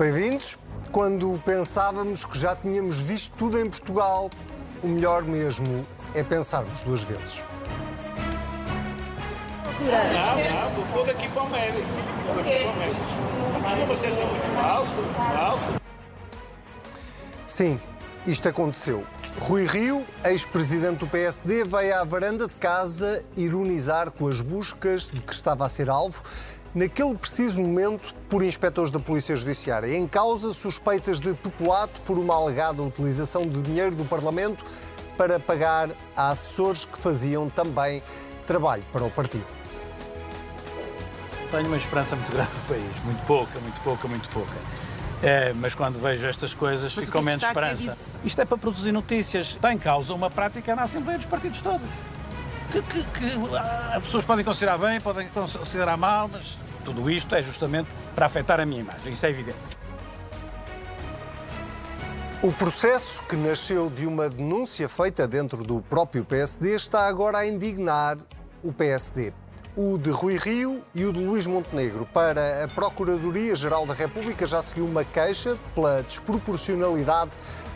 Bem-vindos. Quando pensávamos que já tínhamos visto tudo em Portugal, o melhor mesmo é pensarmos duas vezes. Sim, isto aconteceu. Rui Rio, ex-presidente do PSD, veio à varanda de casa ironizar com as buscas de que estava a ser alvo naquele preciso momento por inspectores da Polícia Judiciária. Em causa suspeitas de peculato por uma alegada utilização de dinheiro do Parlamento para pagar a assessores que faziam também trabalho para o partido. Tenho uma esperança muito grande do país. Muito pouca, muito pouca, muito pouca. É, mas quando vejo estas coisas, Mas fico que com menos esperança. Isto é para produzir notícias. Está em causa uma prática na Assembleia dos partidos todos. Que, que- que, ah, as pessoas podem considerar bem, podem considerar mal, mas tudo isto é justamente para afetar a minha imagem. Isso é evidente. O processo, que nasceu de uma denúncia feita dentro do próprio PSD, está agora a indignar o PSD. O de Rui Rio e o de Luís Montenegro. Para a Procuradoria-Geral da República já seguiu uma queixa pela desproporcionalidade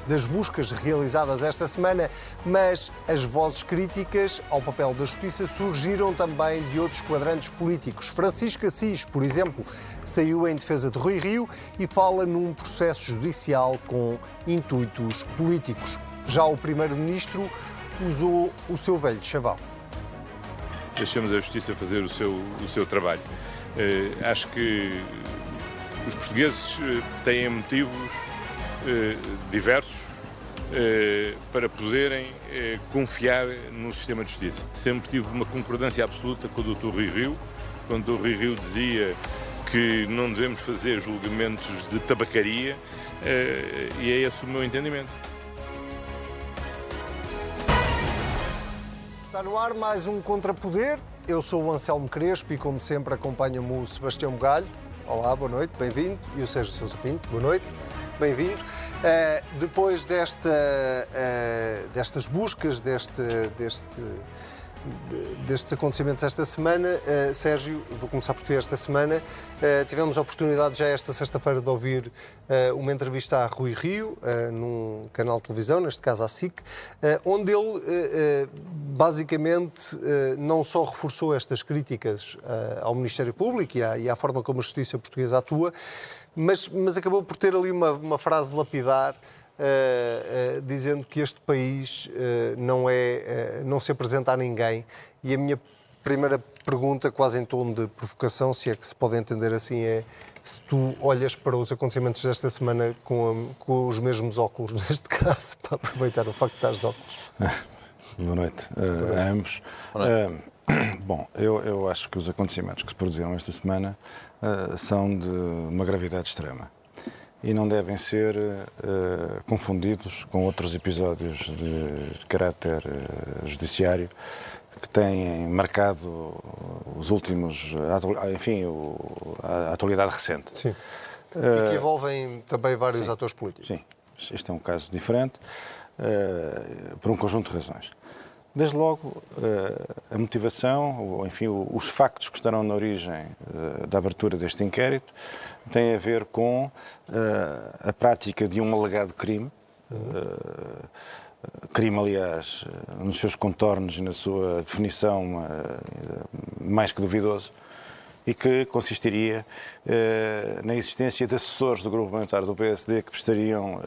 das buscas realizadas esta semana, mas as vozes críticas ao papel da Justiça surgiram também de outros quadrantes políticos. Francisco Assis, por exemplo, saiu em defesa de Rui Rio e fala num processo judicial com intuitos políticos. Já o Primeiro-Ministro usou o seu velho chavão. deixemos a Justiça fazer o seu, o seu trabalho. Eh, acho que os portugueses eh, têm motivos diversos eh, para poderem eh, confiar no sistema de justiça. Sempre tive uma concordância absoluta com o Dr. Rui Rio, quando o Dr. Rui Rio dizia que não devemos fazer julgamentos de tabacaria, eh, e é esse o meu entendimento. Está no ar mais um Contrapoder. Eu sou o Anselmo Crespo e, como sempre, acompanha-me o Sebastião Bugalho. Olá, boa noite, bem-vindo. E o Sérgio Sousa Pinto, boa noite, bem-vindo. Eh, depois desta, eh, destas buscas, deste, deste, de- destes acontecimentos esta semana, eh, Sérgio, vou começar por ti esta semana. tivemos a oportunidade já esta sexta-feira de ouvir uma entrevista a Rui Rio, num canal de televisão, neste caso à SIC, onde ele basicamente não só reforçou estas críticas ao Ministério Público e à, e à forma como a justiça portuguesa atua, mas, mas acabou por ter ali uma, uma frase lapidar. eh, eh, dizendo que este país eh, não, é, não se apresenta a ninguém. E a minha primeira pergunta, quase em tom de provocação, se é que se pode entender assim, é se tu olhas para os acontecimentos desta semana com, a- com os mesmos óculos, neste caso, para aproveitar o facto de estás de óculos. Boa noite eh, a ambos. Eh, bom, eu, eu acho que os acontecimentos que se produziram esta semana eh, são de uma gravidade extrema e não devem ser eh, confundidos com outros episódios de caráter eh, judiciário que têm marcado os últimos, enfim, o- a atualidade recente. Sim. E que envolvem também vários atores políticos. Sim, este é um caso diferente por um conjunto de razões. Desde logo, eh, a motivação, ou, enfim, os factos que estarão na origem eh, da abertura deste inquérito têm a ver com eh, a prática de um alegado crime, crime, aliás, nos seus contornos e na sua definição mais que duvidoso, e que consistiria na existência de assessores do grupo parlamentar do PSD que prestariam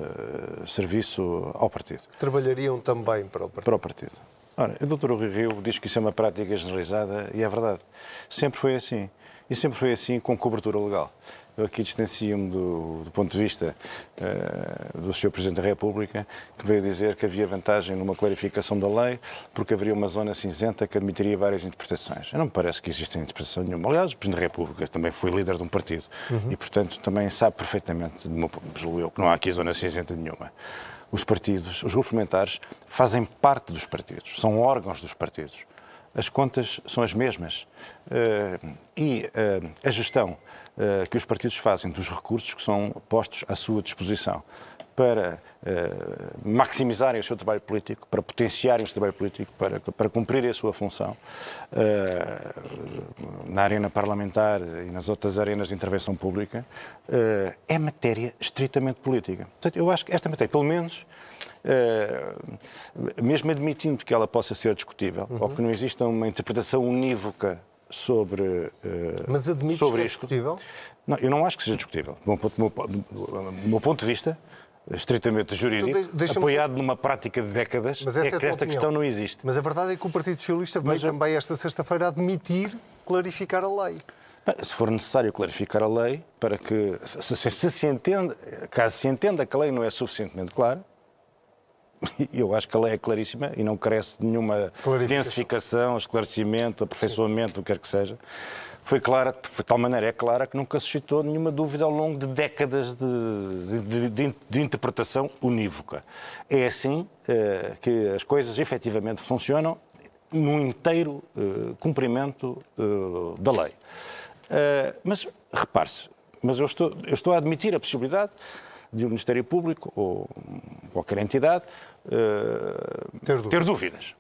serviço ao partido, Trabalhariam também para o partido. para o partido. Ora, o Dr. Rui Rio diz que isso é uma prática generalizada e é verdade. Sempre foi assim. E sempre foi assim com cobertura legal. Eu aqui distancio-me do, do ponto de vista eh, do Sr. Presidente da República, que veio dizer que havia vantagem numa clarificação da lei, porque haveria uma zona cinzenta que admitiria várias interpretações. Eu não me parece que exista interpretação nenhuma. Aliás, o Presidente da República também foi líder de um partido e, portanto, também sabe perfeitamente, julgo eu, que não há aqui zona cinzenta nenhuma. Os partidos, os grupos parlamentares, fazem parte dos partidos, são órgãos dos partidos. as contas são as mesmas. Uh, e uh, a gestão uh, que os partidos fazem dos recursos que são postos à sua disposição para maximizarem o seu trabalho político, para potenciarem o seu trabalho político, para, para cumprirem a sua função na arena parlamentar e nas outras arenas de intervenção pública, é matéria estritamente política. Portanto, eu acho que esta matéria, pelo menos, Uh, mesmo admitindo que ela possa ser discutível, uhum. ou que não exista uma interpretação unívoca sobre. Uh, Mas admite que é discutível? Não, eu não acho que seja discutível. Do meu ponto, do meu, do meu ponto de vista, estritamente jurídico, então, apoiado numa prática de décadas, é, é que esta opinião. questão não existe. Mas a verdade é que o Partido Socialista veio eu... também esta sexta-feira admitir clarificar a lei. Se for necessário clarificar a lei, para que, se, se, se, se entenda, caso se entenda que a lei não é suficientemente clara, eu acho que a lei é claríssima e não carece de nenhuma densificação, esclarecimento, aperfeiçoamento, o que quer que seja. Foi clara, de tal maneira é clara que nunca suscitou nenhuma dúvida ao longo de décadas de, de, de, de interpretação unívoca. É assim uh, que as coisas efetivamente funcionam no inteiro uh, cumprimento uh, da lei. mas repare-se, mas eu estou, eu estou a admitir a possibilidade de um Ministério Público ou qualquer entidade uh, ter, dúvidas. ter, dúvidas.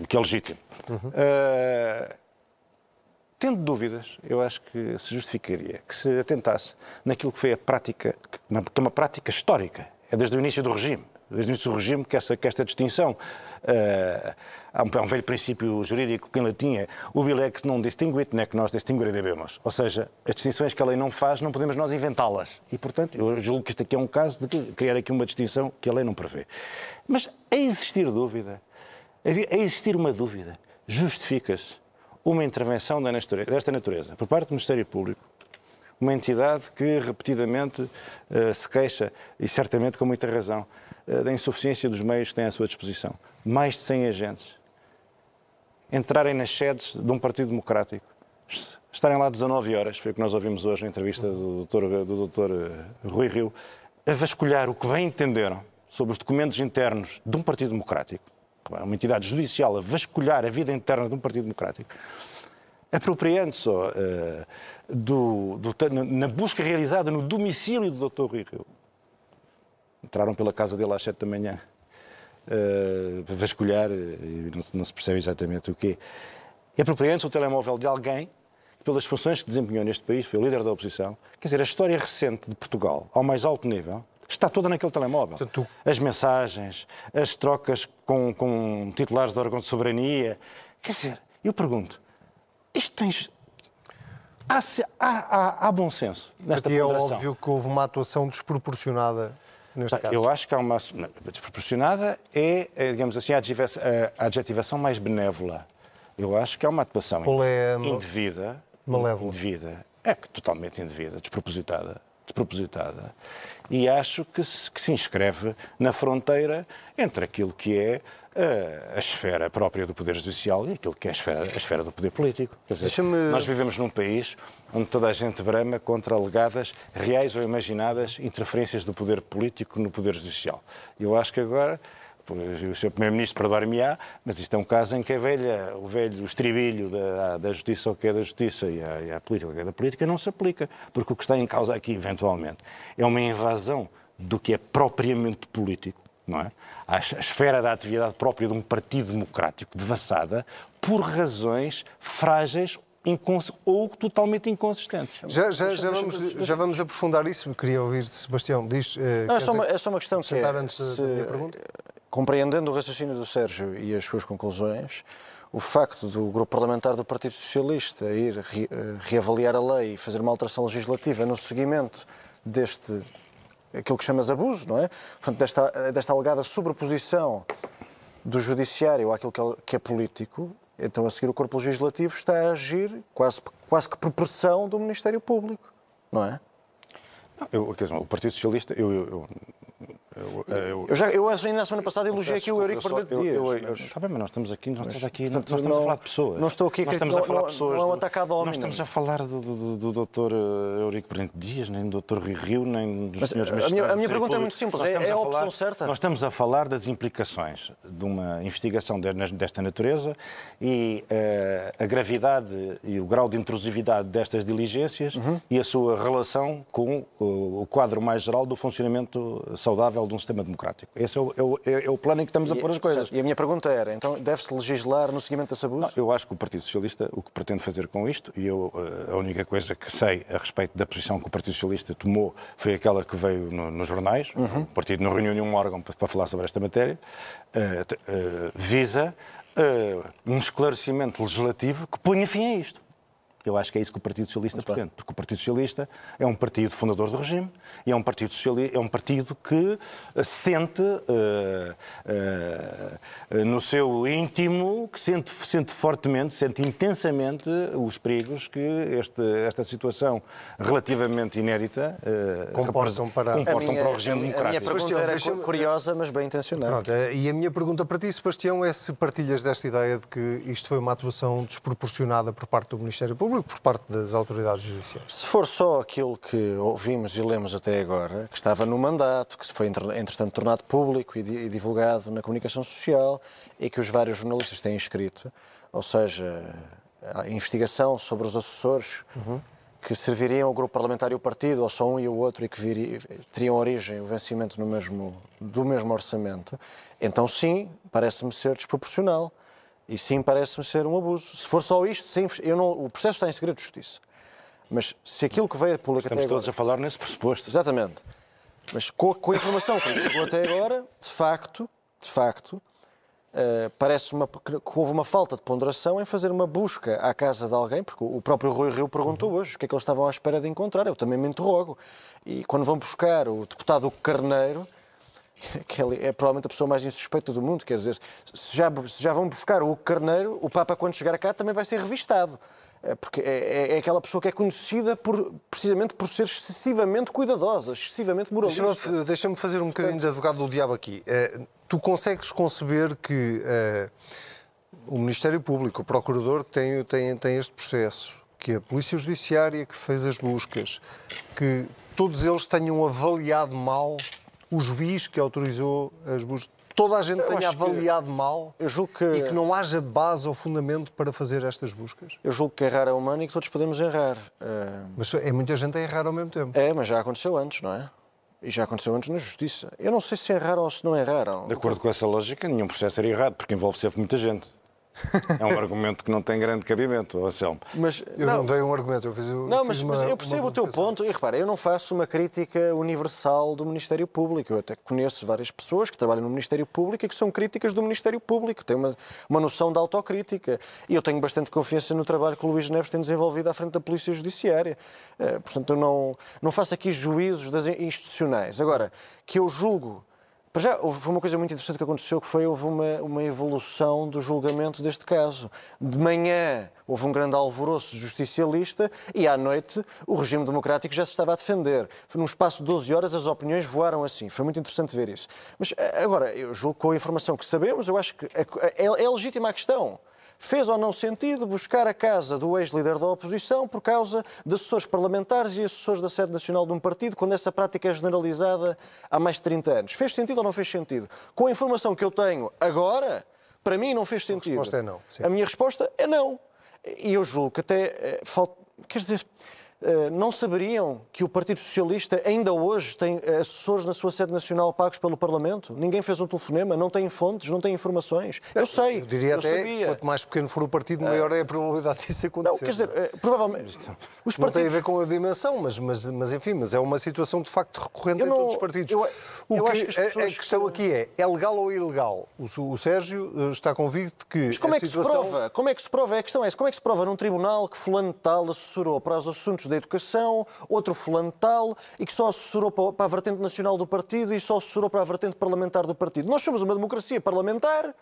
o que é legítimo. Uhum. Uh, tendo dúvidas, eu acho que se justificaria que se atentasse naquilo que foi a prática, que é uma prática histórica, é desde o início do regime desde o início do regime, que, essa, que esta distinção. Uh, há, um, há, um, velho princípio jurídico que em latim é lex non distinguit, nec nós distinguere. Ou seja, as distinções que a lei não faz, não podemos nós inventá-las. E, portanto, eu julgo que isto aqui é um caso de criar aqui uma distinção que a lei não prevê. Mas, a existir dúvida, a existir uma dúvida, justifica-se uma intervenção desta natureza por parte do Ministério Público uma entidade que repetidamente uh, se queixa, e certamente com muita razão, uh, da insuficiência dos meios que tem à sua disposição. Mais de 100 agentes entrarem nas sedes de um Partido Democrático, estarem lá 19 horas, foi o que nós ouvimos hoje na entrevista do Dr. Do Dr. Eh, Rui Rio, a vasculhar o que bem entenderam sobre os documentos internos de um Partido Democrático, uma entidade judicial a vasculhar a vida interna de um Partido Democrático, apropriando-se uh, do, do, na busca realizada no domicílio do Dr. Rui Rio. Entraram pela casa dele às sete da manhã uh, para vasculhar e não, não, se percebe exatamente o quê. Apropriando-se o telemóvel de alguém que, pelas funções que desempenhou neste país, foi o líder da oposição. Quer dizer, a história recente de Portugal, ao mais alto nível, está toda naquele telemóvel. Tu... As mensagens, as trocas com, com titulares do órgão de soberania. Quer dizer, eu pergunto, isto tens. Há, há, há, bom senso nesta E é óbvio que houve uma atuação desproporcionada neste caso. Eu acho que há uma. Desproporcionada é, é digamos assim, a adjetivação mais benévola. Eu acho que há uma atuação é indevida. Malévola. Indevida. É totalmente indevida, despropositada. Despropositada. E acho que se, que se inscreve na fronteira entre aquilo que é a, a, esfera própria do Poder Judicial e aquilo que é a esfera, a esfera do poder político. Dizer, nós vivemos num país onde toda a gente brama contra alegadas, reais ou imaginadas, interferências do poder político no Poder Judicial. Eu acho que agora o Sr. Primeiro-Ministro perdoar-me-á, mas isto é um caso em que a velha, o velho estribilho da, da justiça, o que é da justiça, e a, e a política, o que é da política, não se aplica, porque o que está em causa aqui, eventualmente, é uma invasão do que é propriamente político, não é? A esfera da atividade própria de um partido democrático devassada por razões frágeis ou totalmente inconsistentes. Já, já, já, vamos, já vamos aprofundar isso. Queria ouvir Sebastião. Diz, eh, Não, é, só uma, é só uma questão que é, antes se, da minha pergunta? Compreendendo o raciocínio do Sérgio e as suas conclusões, o facto do grupo parlamentar do Partido Socialista ir re, eh, reavaliar a lei e fazer uma alteração legislativa no seguimento deste aquilo que chamas abuso, não é? Portanto, desta, desta alegada sobreposição do judiciário àquilo que é, que é político, então a seguir o corpo legislativo está a agir quase, quase que por pressão do Ministério Público, não é? Não, eu, o Partido Socialista, eu, eu, Eu, eu, eu, já, eu ainda na semana passada elogiei aqui o Eurico Fernandes Dias. Está bem, mas nós estamos aqui, nós estamos aqui, portanto, nós estamos não, a falar de pessoas. Não estou aqui nós estamos a falar de pessoas. Não é atacado ao homem. Nós estamos a falar do, do, do doutor eh, Eurico Fernandes Dias, nem do doutor Rui Rio, nem dos mas senhores magistrados. A minha, a minha pergunta é muito simples, é, é a opção falar, certa? Nós estamos a falar das implicações de uma investigação desta natureza e uh, a gravidade e o grau de intrusividade destas diligências uhum. e a sua relação com uh, o quadro mais geral do funcionamento saudável de um sistema democrático. Esse é o, é o, é o plano em que estamos a pôr as coisas. E a minha pergunta era, então deve-se legislar no seguimento desse abuso? Não, eu acho que o Partido Socialista o que pretende fazer com isto, e eu eh, a única coisa que sei a respeito da posição que o Partido Socialista tomou foi aquela que veio no, nos jornais, uhum. o partido não reuniu nenhum órgão para, para falar sobre esta matéria, uh, uh, visa uh, um esclarecimento legislativo que ponha fim a isto. Eu acho que é isso que o Partido Socialista Muito pretende, bem. porque o Partido Socialista é um partido fundador do regime e é um partido, socialista, é um partido que sente uh, uh, no seu íntimo, que sente, sente fortemente, sente intensamente os perigos que este, esta situação relativamente inédita uh, comportam, para, comportam minha, para o regime democrático. A minha pergunta era curiosa, mas bem intencionada. e a minha pergunta para ti, Sebastião, é se partilhas desta ideia de que isto foi uma atuação desproporcionada por parte do Ministério Público público por parte das autoridades judiciais. Se for só aquilo que ouvimos e lemos até agora, que estava no mandato, que foi entretanto tornado público e divulgado na comunicação social e que os vários jornalistas têm escrito, ou seja, a investigação sobre os assessores uhum. que serviriam ao grupo parlamentar e o partido, ou só um e o outro, e que teriam origem, o vencimento mesmo, do mesmo orçamento, então sim, parece-me ser desproporcional. E sim, parece-me ser um abuso. Se for só isto, sim, eu não, o processo está em segredo de justiça. Mas se aquilo que veio a público Estamos até agora... todos a falar nesse pressuposto. Exatamente. Mas com, com a informação que chegou até agora, de facto, de facto, uh, parece uma, que houve uma falta de ponderação em fazer uma busca à casa de alguém, porque o próprio Rui Rio perguntou hoje o que é que eles estavam à espera de encontrar. Eu também me interrogo. E quando vão buscar o deputado Carneiro, que é, é provavelmente a pessoa mais insuspeita do mundo, quer dizer, se já, se já vão buscar o Carneiro, o Papa, quando chegar cá, também vai ser revistado. É, porque é, é, é aquela pessoa que é conhecida por, precisamente por ser excessivamente cuidadosa, excessivamente moralista. Deixa-me deixa fazer um bocadinho de advogado do diabo aqui. Tu consegues conceber que o Ministério Público, o Procurador, tem, tem, tem este processo, que a Polícia Judiciária que fez as buscas, que todos eles tenham avaliado mal o juiz que autorizou as buscas, toda a gente eu tenha avaliado mal eu julgo que... e que não haja base ou fundamento para fazer estas buscas? Eu julgo que errar é humano e que todos podemos errar. Uh... Mas é muita gente a errar ao mesmo tempo. É, mas já aconteceu antes, não é? E já aconteceu antes na Justiça. Eu não sei se erraram ou se não erraram. De acordo com essa lógica, nenhum processo era errado, porque envolve sempre muita gente. É um argumento que não tem grande cabimento, Anselmo. Mas eu não, não dei um argumento, eu fiz Não, fiz mas, uma, mas, eu percebo o teu ponto e repara, eu não faço uma crítica universal do Ministério Público. Eu até conheço várias pessoas que trabalham no Ministério Público e que são críticas do Ministério Público, têm uma, uma noção de autocrítica. E eu tenho bastante confiança no trabalho que o Luís Neves tem desenvolvido à frente da Polícia Judiciária. Eh, portanto, eu não, não faço aqui juízos das institucionais. Agora, que eu julgo mas já houve uma coisa muito interessante que aconteceu, que foi houve uma, uma evolução do julgamento deste caso. De manhã houve um grande alvoroço justicialista e à noite o regime democrático já se estava a defender. Num espaço de 12 horas as opiniões voaram assim. Foi muito interessante ver isso. Mas agora, eu julgo com a informação que sabemos, eu acho que é, é legítima a questão. Fez ou não sentido buscar a casa do ex-líder da oposição por causa de assessores parlamentares e assessores da sede nacional de um partido, quando essa prática é generalizada há mais de 30 anos? Fez sentido ou não fez sentido? Com a informação que eu tenho agora, para mim não fez sentido. A resposta é não. Sim. A minha resposta é não. E eu julgo que até eh. Quer dizer, não saberiam que o Partido Socialista ainda hoje tem eh, assessores na sua sede nacional pagos pelo Parlamento? Ninguém fez um telefonema, não tem fontes, não tem informações. Eu sei. Eu diria eu até, sabia. quanto mais pequeno for o partido, maior é a probabilidade disso acontecer. Não, quer dizer, eh, provavelmente... Os partidos... Não tem a ver com a dimensão, mas, mas, mas enfim, mas é uma situação de facto recorrente não, em todos os partidos. Eu, o que, que a, a, questão aqui é, é legal ou ilegal? O, o Sérgio está convicto que Mas como é que situação... se prova? Como é que se prova? A questão é como é que se prova num tribunal que fulano tal assessorou para os assuntos da educação, outro fulano tal, e que só assessorou para a vertente nacional do partido e só assessorou para a vertente parlamentar do partido. Nós somos uma democracia parlamentar.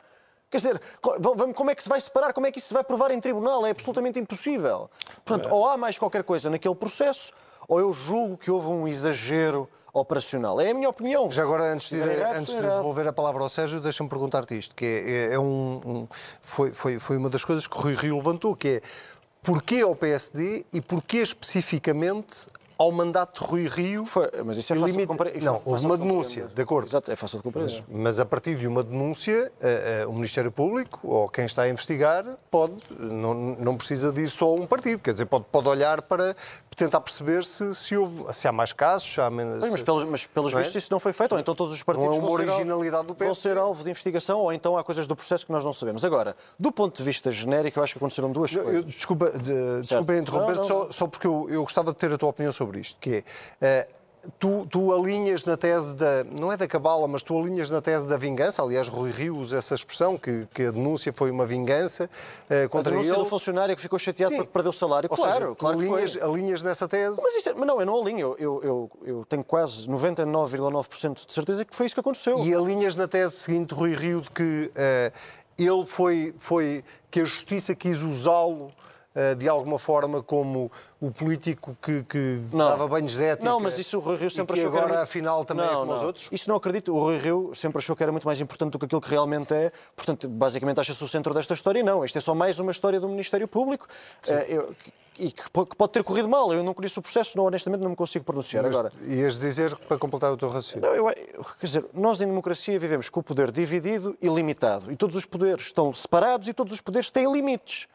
Quer dizer, como é que se vai separar? Como é que isso se vai provar em tribunal? É absolutamente impossível. Portanto, ou há mais qualquer coisa naquele processo, ou eu julgo que houve um exagero operacional. É a minha opinião. Já agora, antes de, antes de devolver a palavra ao Sérgio, deixa-me perguntar-te isto, que é, é, é um, um, foi, foi, foi uma das coisas que o Rui Rio levantou, que é porquê ao PSD e porquê especificamente ao mandato de Rui Rio. Foi, mas isso é fácil limite... de compreender. Não, houve uma denúncia, de acordo. Exato, é fácil de compreender. Mas, mas a partir de uma denúncia, uh, uh, o Ministério Público ou quem está a investigar pode, não, não precisa de ir só um partido, quer dizer, pode, pode olhar para tentar perceber se, se, houve, se há mais casos, se há menos. Mas, pelos, mas pelos é? vistos isso não foi feito, ou então todos os partidos não é uma vão, originalidade ser, do vão ser alvo de investigação, ou então há coisas do processo que nós não sabemos. Agora, do ponto de vista genérico, eu acho que aconteceram duas coisas. Eu, desculpa, de, desculpa interromper, só, só porque eu, eu gostava de ter a tua opinião sobre isto, que é Uh, tu, tu alinhas na tese da. não é da cabala, mas tu alinhas na tese da vingança. Aliás, Rui Rio usa essa expressão, que, que a denúncia foi uma vingança uh, contra ele. A denúncia ele. do funcionário que ficou chateado Sim. porque perdeu o salário. Ou claro, seja, claro alinhas, alinhas nessa tese. Mas, isso, é, mas não, eu não alinho. Eu, eu, eu tenho quase 99,9% de certeza que foi isso que aconteceu. E alinhas na tese seguinte, Rui Rio, de que uh, ele foi, foi. que a justiça quis usá-lo eh, de alguma forma como o político que, que não. dava banhos de ética. Não, mas isso o Rui Rio sempre achou agora, que era... afinal, também não, é como não. os outros? Isso não acredito. O Rui Rio sempre achou que era muito mais importante do que aquilo que realmente é. Portanto, basicamente acha-se o centro desta história. Não, isto é só mais uma história do Ministério Público. Eu, e que pode ter corrido mal. Eu não conheço o processo, não, honestamente não me consigo pronunciar. Mas, Agora, ias dizer, para completar o teu raciocínio? Não, eu, quer dizer, nós em democracia vivemos com o poder dividido e limitado. E todos os poderes estão separados e todos os poderes têm limites.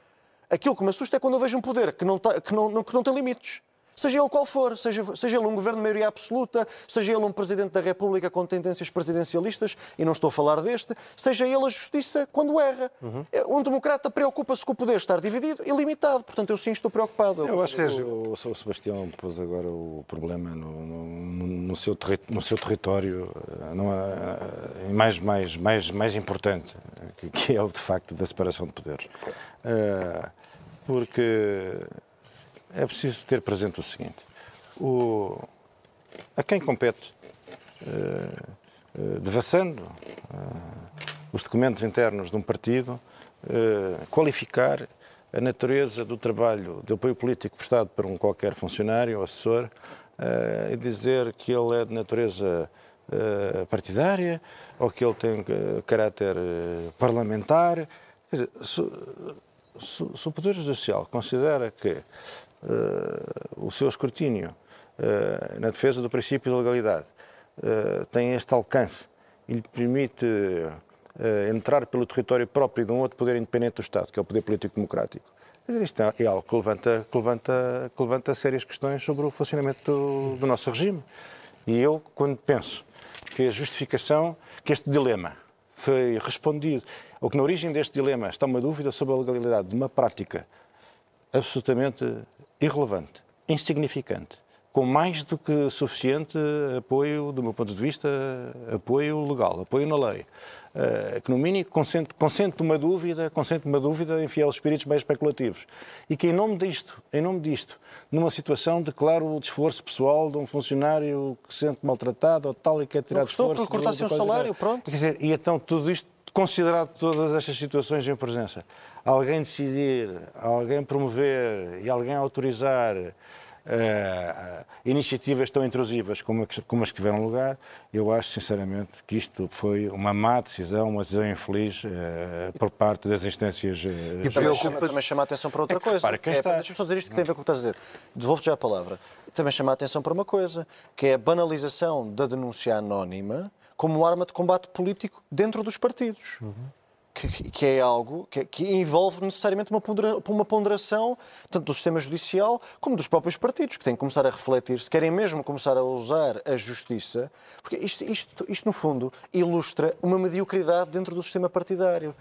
Aquilo que me assusta é quando eu vejo um poder que não, tá, que não, que não tem limites. Seja ele qual for, seja, seja ele um governo de maioria absoluta, seja ele um presidente da República com tendências presidencialistas, e não estou a falar deste, seja ele a justiça quando erra. Uhum. Um democrata preocupa-se com o poder estar dividido e limitado. Portanto, eu sim estou preocupado. Eu acho que o, o Sebastião pôs agora o problema no, no, no, seu, no seu território, eh, não é, mais, mais, mais, mais importante, que, que é o de facto da separação de poderes. Uh, porque é preciso ter presente o seguinte: o, a quem compete, uh, uh, devassando uh, os documentos internos de um partido, qualificar a natureza do trabalho de apoio político prestado por um qualquer funcionário ou assessor e dizer que ele é de natureza partidária ou que ele tem caráter parlamentar. Quer dizer, se, o Poder Judicial considera que uh, o seu escrutínio uh, na defesa do princípio de legalidade uh, tem este alcance e lhe permite entrar pelo território próprio de um outro poder independente do Estado, que é o poder político democrático, isto é algo que levanta, que levanta, que levanta sérias questões sobre o funcionamento do, do nosso regime. E eu, quando penso que a justificação, que este dilema foi respondido. Ou que na origem deste dilema está uma dúvida sobre a legalidade de uma prática absolutamente irrelevante, insignificante, com mais do que suficiente apoio, do meu ponto de vista, apoio legal, apoio na lei, uh, que no mínimo consente, consente uma dúvida, consente uma dúvida em fiel espíritos mais especulativos. E que em nome disto, em nome disto, numa situação de claro esforço pessoal de um funcionário que se sente maltratado ou tal e quer tirar Não gostou que cortasse o salário, pronto. Quer dizer, e então tudo isto considerado todas estas situações em presença, alguém decidir, alguém promover e alguém autorizar uh, iniciativas tão intrusivas como, como, as que tiveram lugar, eu acho sinceramente que isto foi uma má decisão, uma decisão infeliz uh, por parte das instâncias. Uh, e preocupa também chama a atenção para outra é que, coisa. Repara, é, está... Deixa-me só dizer isto que tem a ver com o que estás a dizer. Devolvo-te já a palavra. Também chama a atenção para uma coisa, que é a banalização da denúncia anónima como arma de combate político dentro dos partidos. Uhum. Que, que, é algo que, que, envolve necessariamente uma, pondera, uma ponderação tanto do sistema judicial como dos próprios partidos, que têm que começar a refletir se querem mesmo começar a usar a justiça, porque isto, isto, isto no fundo, ilustra uma mediocridade dentro do sistema partidário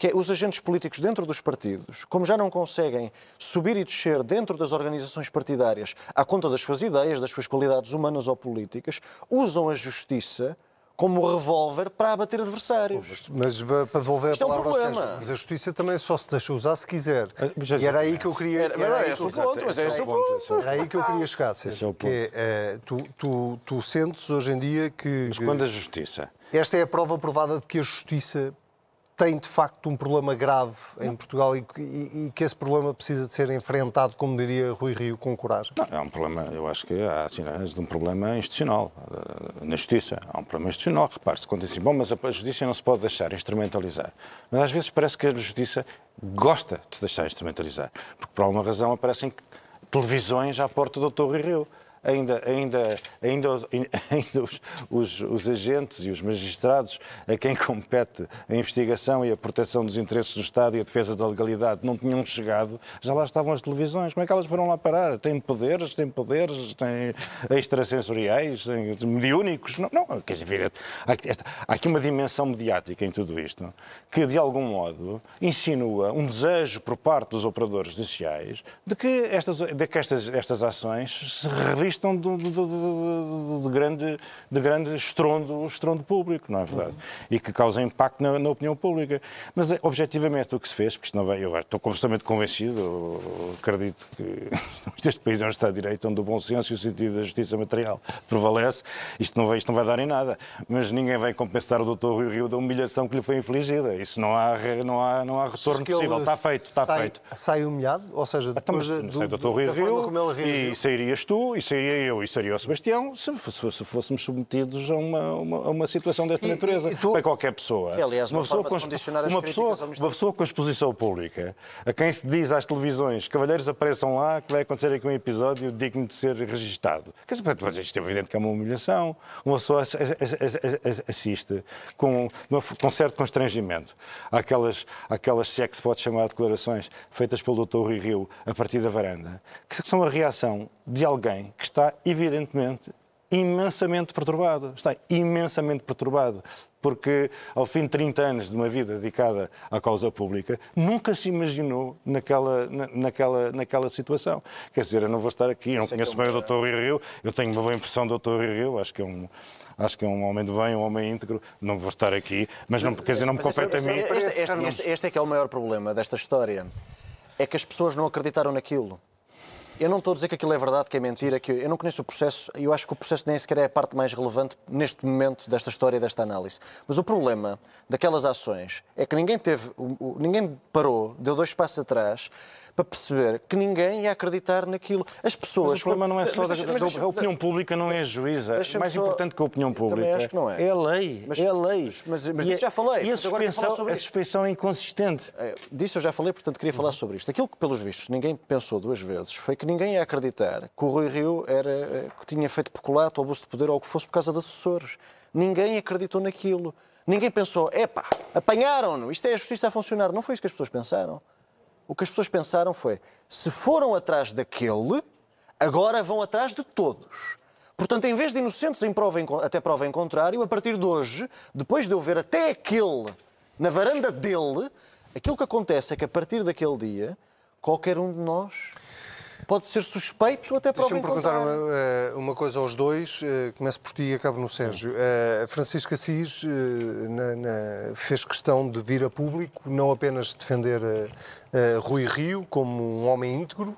que é os agentes políticos dentro dos partidos, como já não conseguem subir e descer dentro das organizações partidárias à conta das suas ideias, das suas qualidades humanas ou políticas, usam a justiça como revólver para abater adversários. Mas, mas para devolver Isto a palavra é um problema. Sérgio, mas a justiça também só se deixa usar se quiser. E era aí que eu queria... Era, era, era esse o ponto, mas é esse o ponto. Era aí que eu queria chegar, Sérgio. É que é, tu, tu, tu sentes hoje em dia que... Mas quando a justiça... Esta é a prova provada de que a justiça tem de facto um problema grave em Portugal e, e, e, que esse problema precisa de ser enfrentado, como diria Rui Rio, com coragem? Não, é um problema, eu acho que há sinais de um problema institucional eh, na justiça. Há um problema institucional, repare-se, quando dizem, bom, mas a justiça não se pode deixar instrumentalizar. Mas às vezes parece que a justiça gosta de se deixar instrumentalizar, porque por alguma razão aparecem televisões à porta do Dr. Rui Rio ainda, ainda, ainda, ainda os, os, os, agentes e os magistrados a quem compete a investigação e a proteção dos interesses do Estado e a defesa da legalidade não tinham chegado, já lá estavam as televisões. Como é que elas foram lá parar? Têm poderes, têm poderes, têm extrasensoriais, têm mediúnicos? Não, não quer dizer, há, há aqui uma dimensão mediática em tudo isto que, de algum modo, insinua um desejo por parte dos operadores judiciais de que estas, de que estas, estas ações se revistam estão de, de, de, de, grande, de grande estrondo, estrondo público, não é verdade? Uhum. E que causa impacto na, na, opinião pública. Mas, eh, objetivamente, o que se fez, porque não vai, eu estou completamente convencido, acredito que este país é um Estado de Direito onde o bom senso e o sentido da justiça material prevalece, isto não vai, isto não vai dar em nada. Mas ninguém vai compensar o doutor Rui Rio da humilhação que lhe foi infligida. Isso não há, não há, não há retorno possível. Está feito, está sai, feito. Sai humilhado? Ou seja, então, depois então, do, do, doutor Rui Rio, e sairias tu, e sairias seria eu e seria o Sebastião se, se, se fôssemos submetidos a uma, uma, a uma situação desta e, natureza. E, e tu... Para qualquer pessoa. É, aliás, uma, pessoa, com, uma, pessoa, uma pessoa com exposição pública, a quem se diz às televisões, cavalheiros apareçam lá, que vai acontecer aqui um episódio digno de ser registado. Quer dizer, isto é evidente que é uma humilhação. Uma pessoa assiste com, com certo constrangimento àquelas, àquelas, se é que se pode chamar de declarações, feitas pelo Dr. Rui Rio a partir da varanda, que são a reação de alguém que está, evidentemente, imensamente perturbado. Está imensamente perturbado. Porque, ao fim de 30 anos de uma vida dedicada à causa pública, nunca se imaginou naquela, naquela, naquela situação. Quer dizer, eu não vou estar aqui, eu não conheço bem o Dr. Rui Rio, eu tenho uma boa impressão do Dr. Rui Rio, acho que é um acho que é um homem de bem, um homem íntegro, não vou estar aqui, mas não, quer dizer, não me compete a mim. Este, este, este, este é que é o maior problema desta história, é que as pessoas não acreditaram naquilo. Eu não estou a dizer que aquilo é verdade, que é mentira, que eu não conheço o processo eu acho que o processo nem sequer é a parte mais relevante neste momento desta história e desta análise. Mas o problema daquelas ações é que ninguém teve, ninguém parou, deu dois passos atrás para perceber que ninguém ia acreditar naquilo. As pessoas. Mas o problema não é só mas, da, mas, a opinião pública não é juíza. Mais só, importante que a opinião pública acho que não é. é a lei. Mas, é a lei. Mas, mas disso já falei. E a suspensão, a suspensão é inconsistente. É, disso eu já falei, portanto queria falar sobre isto. Aquilo que, pelos vistos, ninguém pensou duas vezes foi que ninguém ia acreditar que o Rui Rio era, eh, que tinha feito peculato ou abuso de poder ou o que fosse por causa de assessores. Ninguém acreditou naquilo. Ninguém pensou, epá, apanharam-no, isto é a justiça a funcionar. Não foi isso que as pessoas pensaram. O que as pessoas pensaram foi: se foram atrás daquele, agora vão atrás de todos. Portanto, em vez de inocentes em prova, até prova em contrário, a partir de hoje, depois de eu ver até aquele na varanda dele, aquilo que acontece é que a partir daquele dia, qualquer um de nós pode ser suspeito até prova Deixa-me perguntar uma, eh, uma, coisa aos dois. Eh, começo por ti e acabo no Sérgio. Uh, Francisco Assis uh, na, na, fez questão de vir a público, não apenas defender uh, Rui Rio como um homem íntegro,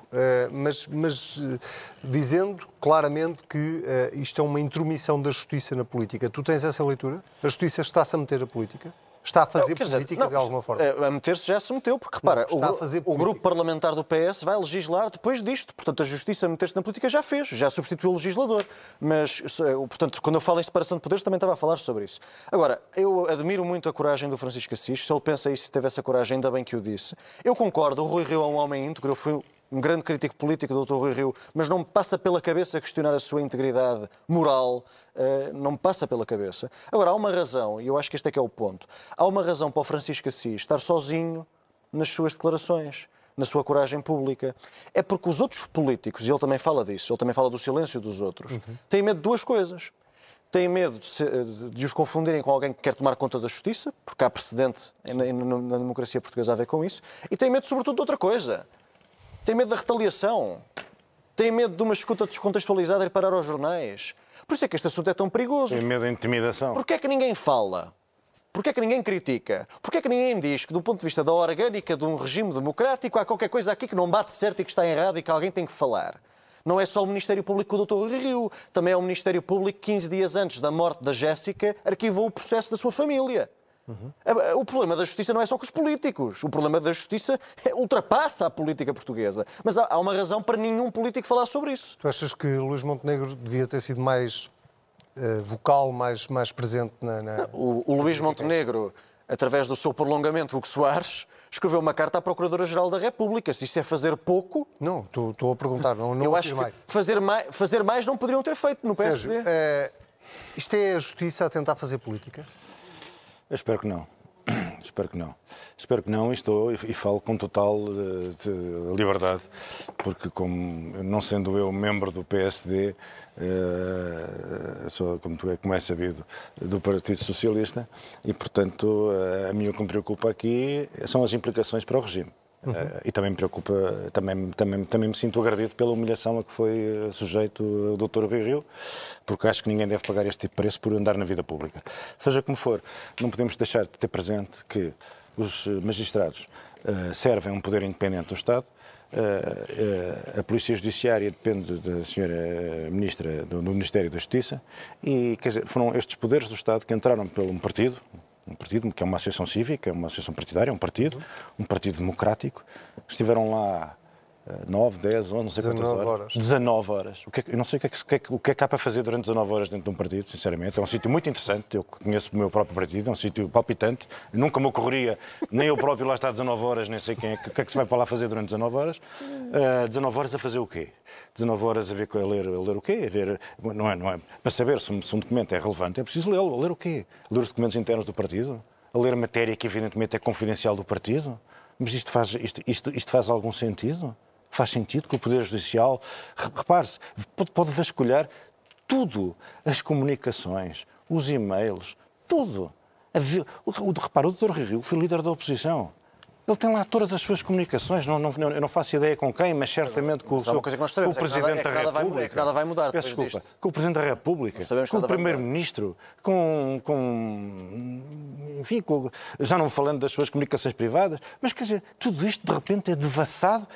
mas, mas dizendo claramente que isto é uma intromissão da justiça na política. Tu tens essa leitura? A justiça está-se a meter a política? Está a fazer não, política dizer, não, de alguma forma? A meter-se já se meteu, porque repara, não, o, o, grupo parlamentar do PS vai legislar depois disto. Portanto, a justiça a meter-se na política já fez, já substituiu o legislador. Mas, eh, portanto, quando eu falo em separação de poderes, também estava a falar sobre isso. Agora, eu admiro muito a coragem do Francisco Assis. Se ele pensa isso e teve essa coragem, ainda bem que o disse. Eu concordo, o Rui Rio é um homem íntegro. Eu fui um grande crítico político do Dr. Rui Rio, mas não me passa pela cabeça questionar a sua integridade moral, uh, não me passa pela cabeça. Agora, há uma razão, e eu acho que este é que é o ponto, há uma razão para o Francisco Assis estar sozinho nas suas declarações na sua coragem pública. É porque os outros políticos, e ele também fala disso, ele também fala do silêncio dos outros, uhum. têm medo de duas coisas. Têm medo de, se, de, os confundirem com alguém que quer tomar conta da justiça, porque há precedente na, na, na democracia portuguesa a ver com isso, e têm medo, sobretudo, de outra coisa, tem medo da retaliação. Tem medo de uma escuta descontextualizada e parar aos jornais. Por isso é que este assunto é tão perigoso. Tem medo da intimidação. Porquê é que ninguém fala? Porquê é que ninguém critica? Porquê é que ninguém diz que, do ponto de vista da orgânica de um regime democrático, há qualquer coisa aqui que não bate certo e que está errado e que alguém tem que falar? Não é só o Ministério Público do Dr. Rio, também é o Ministério Público que, 15 dias antes da morte da Jéssica, arquivou o processo da sua família. Uhum. O problema da justiça não é só com os políticos. O problema da justiça é, ultrapassa a política portuguesa. Mas há, uma razão para nenhum político falar sobre isso. Tu achas que Luís Montenegro devia ter sido mais uh, vocal, mais, mais presente na. na... O, o Luís Montenegro, através do seu prolongamento, Hugo Soares, escreveu uma carta à Procuradora-Geral da República. Se isso é fazer pouco. Não, estou a perguntar, não, não Eu acho que fazer mais, fazer mais não poderiam ter feito no PSD. Sérgio, é, isto é a justiça a tentar fazer política? Eu espero que não. Espero que não. Espero que não e estou e falo com total uh, liberdade, porque como não sendo eu membro do PSD, uh, eh, sou, como, tu é, como é sabido, do Partido Socialista e, portanto, uh, a mim o que me preocupa aqui são as implicações para o regime. Uhum. Uh, e também me preocupa, também, também, também me sinto agredido pela humilhação a que foi eh, sujeito o Dr. Rui Rio, porque acho que ninguém deve pagar este tipo de preço por andar na vida pública. Seja como for, não podemos deixar de ter presente que os magistrados uh, servem a um poder independente do Estado, uh, a Polícia Judiciária depende da senhora Ministra do, do, Ministério da Justiça e, quer dizer, foram estes poderes do Estado que entraram pelo um partido, um partido que é uma associação cívica, uma associação partidária, um partido, um partido democrático. Estiveram lá 9, 10, 11, não sei quantas horas. horas. 19 horas. O que é, eu não sei o que, é que, o que, é que há para fazer durante 19 horas dentro de um partido, sinceramente. É um sítio muito interessante. Eu conheço o meu próprio partido, é um sítio palpitante. Nunca me ocorreria, nem eu próprio lá estar 19 horas, nem sei quem é, o que é que se vai para lá fazer durante 19 horas. Uh, 19 horas a fazer o quê? 19 horas a ver a ler, a ler o quê? A ver, não é, não é, para saber se um, se um documento é relevante, é preciso lê-lo. Ler o quê? Ler os documentos internos do partido? A ler matéria que evidentemente é confidencial do partido? Mas isto faz, isto, isto, isto faz algum sentido? Faz sentido que o Poder Judicial, repare-se, pode, pode vasculhar tudo, as comunicações, os e-mails, tudo. Repara, o Dr. Rio foi líder da oposição. Ele tem lá todas as suas comunicações, não, não, eu não faço ideia com quem, mas certamente com, o, com o Presidente é da República. Vai, é que nada vai mudar Peço desculpa, disto. Com o Presidente da República, com o Primeiro-Ministro, com, com. Enfim, com, já não falando das suas comunicações privadas, mas quer dizer, tudo isto de repente é devassado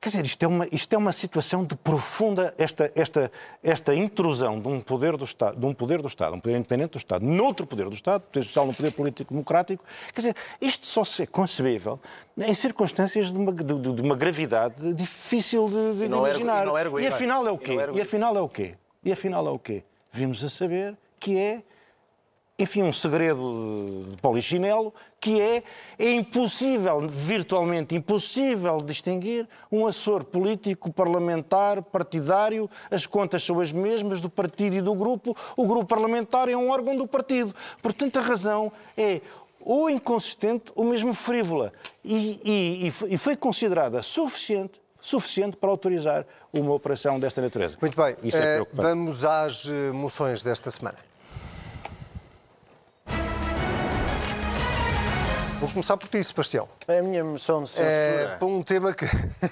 Quer dizer, isto é uma, isto é uma situação de profunda esta, esta, esta intrusão de um poder do Estado, de um poder do Estado, um poder independente do Estado, noutro poder do Estado, poder social num poder político democrático. Quer dizer, isto só é concebível em circunstâncias de uma, de, de uma gravidade difícil de, de imaginar. Era, e, e afinal é o quê? E afinal é o quê? E afinal é o quê? Vimos a saber que é enfim, um segredo de polichinelo, que é, é impossível, virtualmente impossível, distinguir um assessor político, parlamentar, partidário, as contas são as mesmas do partido e do grupo, o grupo parlamentar é um órgão do partido. Portanto, a razão é ou inconsistente ou mesmo frívola. E, e, e foi considerada suficiente suficiente para autorizar uma operação desta natureza. Muito bem. É uh, vamos às eh, moções desta semana. Começar por ti, Sebastião. É a minha moção de censura. É, para um tema que.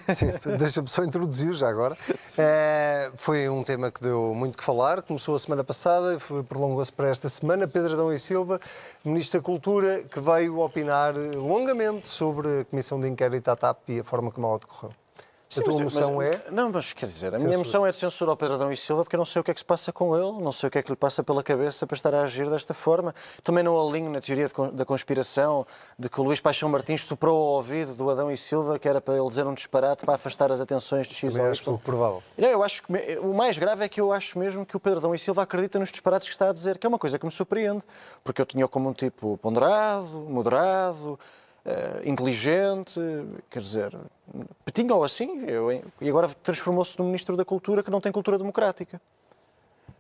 Deixa-me só introduzir já agora. É, foi um tema que deu muito que falar. Começou a semana passada, prolongou-se para esta semana. Pedro Adão e Silva, Ministro da Cultura, que veio opinar longamente sobre a Comissão de Inquérito à TAP e a forma como ela decorreu. Sim, a tua emoção mas, é? Não, mas quer dizer, a censura. minha emoção é de censura ao Pedro Adão e Silva porque eu não sei o que é que se passa com ele, não sei o que é que lhe passa pela cabeça para estar a agir desta forma. Também não alinho na teoria de, da conspiração de que o Luís Paixão Martins soprou ao ouvido do Adão e Silva que era para ele dizer um disparate para afastar as atenções de X ou Y. Acho provável. Não, eu acho que o mais grave é que eu acho mesmo que o Pedro Adão e Silva acredita nos disparates que está a dizer, que é uma coisa que me surpreende, porque eu tinha como um tipo ponderado, moderado, uh, inteligente, quer dizer, tinha ou assim, eu, e agora transformou-se num Ministro da Cultura que não tem cultura democrática.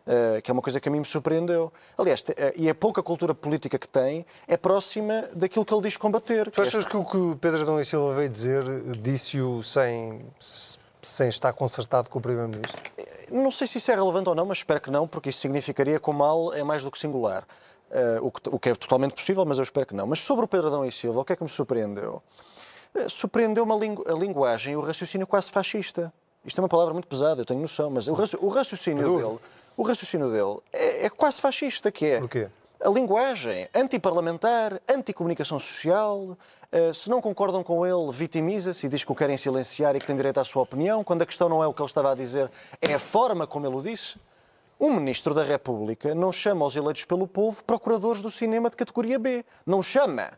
Uh, que é uma coisa que a mim me surpreendeu. Aliás, uh, e a pouca cultura política que tem é próxima daquilo que ele diz combater. Tu achas que o que Pedro Adão e Silva veio dizer disse-o sem, sem estar consertado com o Primeiro-Ministro? Não sei se isso é relevante ou não, mas espero que não, porque isso significaria que o mal é mais do que singular. Uh, o, que, o, que, é totalmente possível, mas eu espero que não. Mas sobre o Pedro Adão e Silva, o que é que me surpreendeu? Uh, Surpreendeu-me a, lingu a, linguagem e o raciocínio quase fascista. Isto é uma palavra muito pesada, eu tenho noção, mas o, raci o raciocínio dele, o raciocínio dele é, é, quase fascista, que é... Porquê? A linguagem antiparlamentar, anticomunicação social, uh, se não concordam com ele, vitimiza-se e diz que o querem silenciar e que tem direito à sua opinião, quando a questão não é o que ele estava a dizer, é a forma como ele o disse. Um ministro da República não chama aos eleitos pelo povo procuradores do cinema de categoria B. Não chama.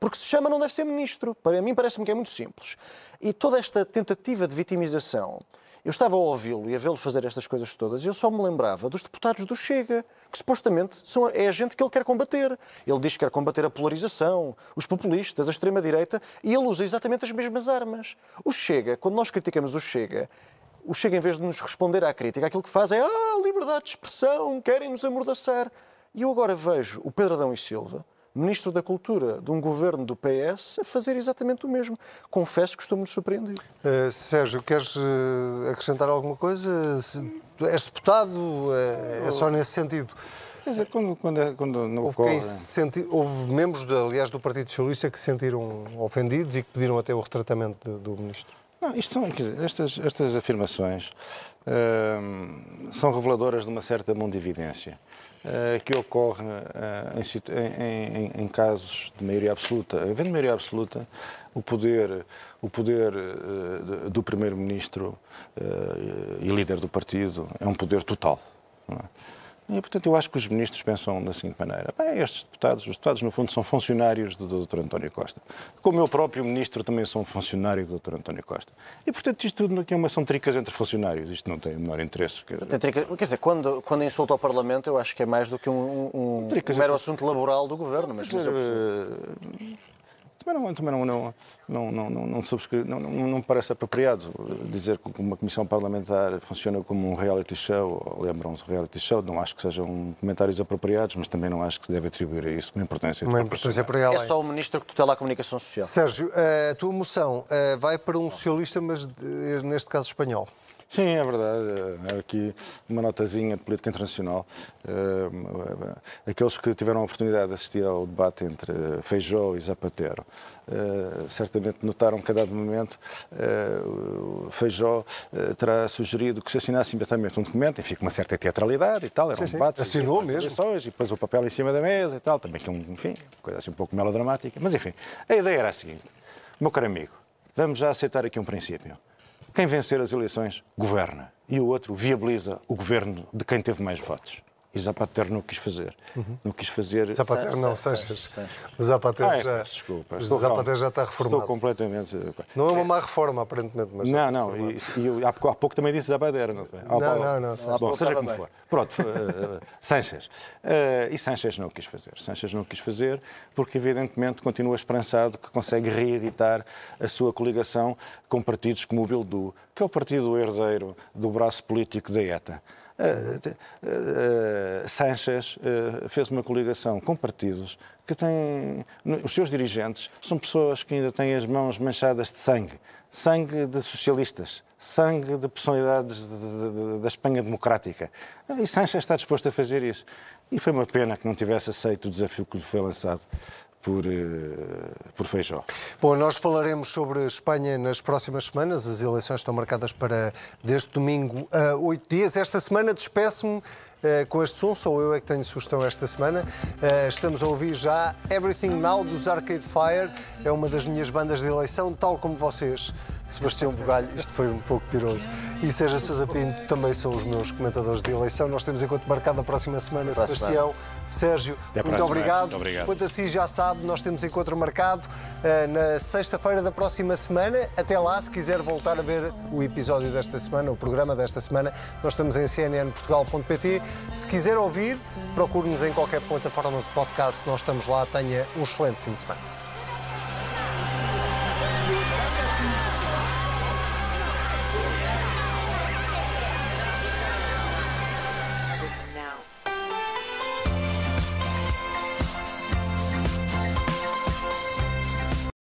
Porque se chama não deve ser ministro. Para mim parece-me que é muito simples. E toda esta tentativa de vitimização, eu estava a ouvi-lo e a vê-lo fazer estas coisas todas e eu só me lembrava dos deputados do Chega, que supostamente são, é a gente que ele quer combater. Ele diz que quer combater a polarização, os populistas, a extrema-direita, e ele usa exatamente as mesmas armas. O Chega, quando nós criticamos o Chega, o Chega, em vez de nos responder à crítica, aquilo que faz é ah, liberdade de expressão, querem nos amordaçar. E eu agora vejo o Pedro Adão e Silva, Ministro da Cultura de um governo do PS, a fazer exatamente o mesmo. Confesso que estou muito surpreendido. Uh, Sérgio, queres uh, acrescentar alguma coisa? Se, és deputado? Uh, é só nesse sentido? Quer dizer, quando, quando, quando não houve, ocorre... senti... houve membros, de, aliás, do Partido Socialista que se sentiram ofendidos e que pediram até o retratamento de, do Ministro. Não, isto são, dizer, estas, estas afirmações uh, são reveladoras de uma certa mundividência uh, que ocorre uh, em, em, em, casos de maioria absoluta. Havendo maioria absoluta, o poder, o poder uh, do Primeiro-Ministro e líder do partido é um poder total. Não é? E, portanto, eu acho que os ministros pensam da seguinte maneira: bem, estes deputados, os deputados, no fundo, são funcionários do, do Dr. António Costa. Como eu próprio ministro também sou um funcionário do Dr. António Costa. E, portanto, isto tudo aqui é uma, são tricas entre funcionários. Isto não tem o menor interesse. Quer dizer, quer dizer quando, quando insulta ao Parlamento, eu acho que é mais do que um, um, um mero assunto laboral do governo. Mas, mas também não, também não, não, não, não, não, não, não, não, parece apropriado dizer que uma comissão parlamentar funciona como um reality show, lembram-se reality show, não acho que sejam comentários apropriados, mas também não acho que se deve atribuir a isso uma importância. Uma importância para ela. É só o ministro que tutela a comunicação social. Sérgio, a tua moção eh, vai para um socialista, mas neste caso espanhol. Sim, é verdade. É aqui uma notazinha de política internacional. Eh, aqueles que tiveram a oportunidade de assistir ao debate entre Feijó e Zapatero eh, certamente notaram que a dado momento eh, Feijó terá sugerido que se assinasse imediatamente um documento, enfim, com uma certa teatralidade e tal, era um debate. Assinou mesmo. E depois o papel em cima da mesa e tal, também que é um, enfim, coisa assim um pouco melodramática. Mas enfim, a ideia era a seguinte, meu caro amigo, vamos já aceitar aqui um princípio. Quem vencer as eleições governa e o outro viabiliza o governo de quem teve mais votos. E Zapatero não quis fazer. Uhum. Não quis fazer. Zapatero não, Sanches. O Zapatero ah, é, já. Desculpa. Zapatero já está reformado. Estou completamente. Não é uma má reforma, aparentemente. Mas não, não. E, e eu, há, pouco, há, pouco, também disse Zapatero. Não, não, não. não, não Bom, seja como for. Pronto. Uh, Sanches. Uh, e Sanches não quis fazer. Sanches não quis fazer porque, evidentemente, continua esperançado que consegue reeditar a sua coligação com partidos como o Bildu, que é o partido herdeiro do braço político da ETA. Uh, uh, Sanchez uh, fez uma coligação com partidos que têm. Os seus dirigentes são pessoas que ainda têm as mãos manchadas de sangue sangue de socialistas, sangue de personalidades da Espanha democrática. E Sanchez está disposto a fazer isso. E foi uma pena que não tivesse aceito o desafio que lhe foi lançado por, eh, por Feijó. Bom, nós falaremos sobre Espanha nas próximas semanas. As eleições estão marcadas para deste domingo a oito dias. Esta semana despeço-me uh, com este som, sou eu é que tenho sugestão esta semana. Uh, estamos a ouvir já Everything Now dos Arcade Fire, é uma das minhas bandas de eleição, tal como vocês. Sebastião Bugalho, isto foi um pouco piroso. E Seja Sousa Pinto também são os meus comentadores de eleição. Nós temos encontro marcado na próxima semana. Sebastião, Sérgio, muito obrigado. muito obrigado. Quanto a si já sabe, nós temos encontro marcado uh, na sexta-feira da próxima semana. Até lá, se quiser voltar a ver o episódio desta semana, o programa desta semana, nós estamos em cnnportugal.pt. Se quiser ouvir, procure-nos em qualquer plataforma de podcast. Nós estamos lá. Tenha um excelente fim de semana.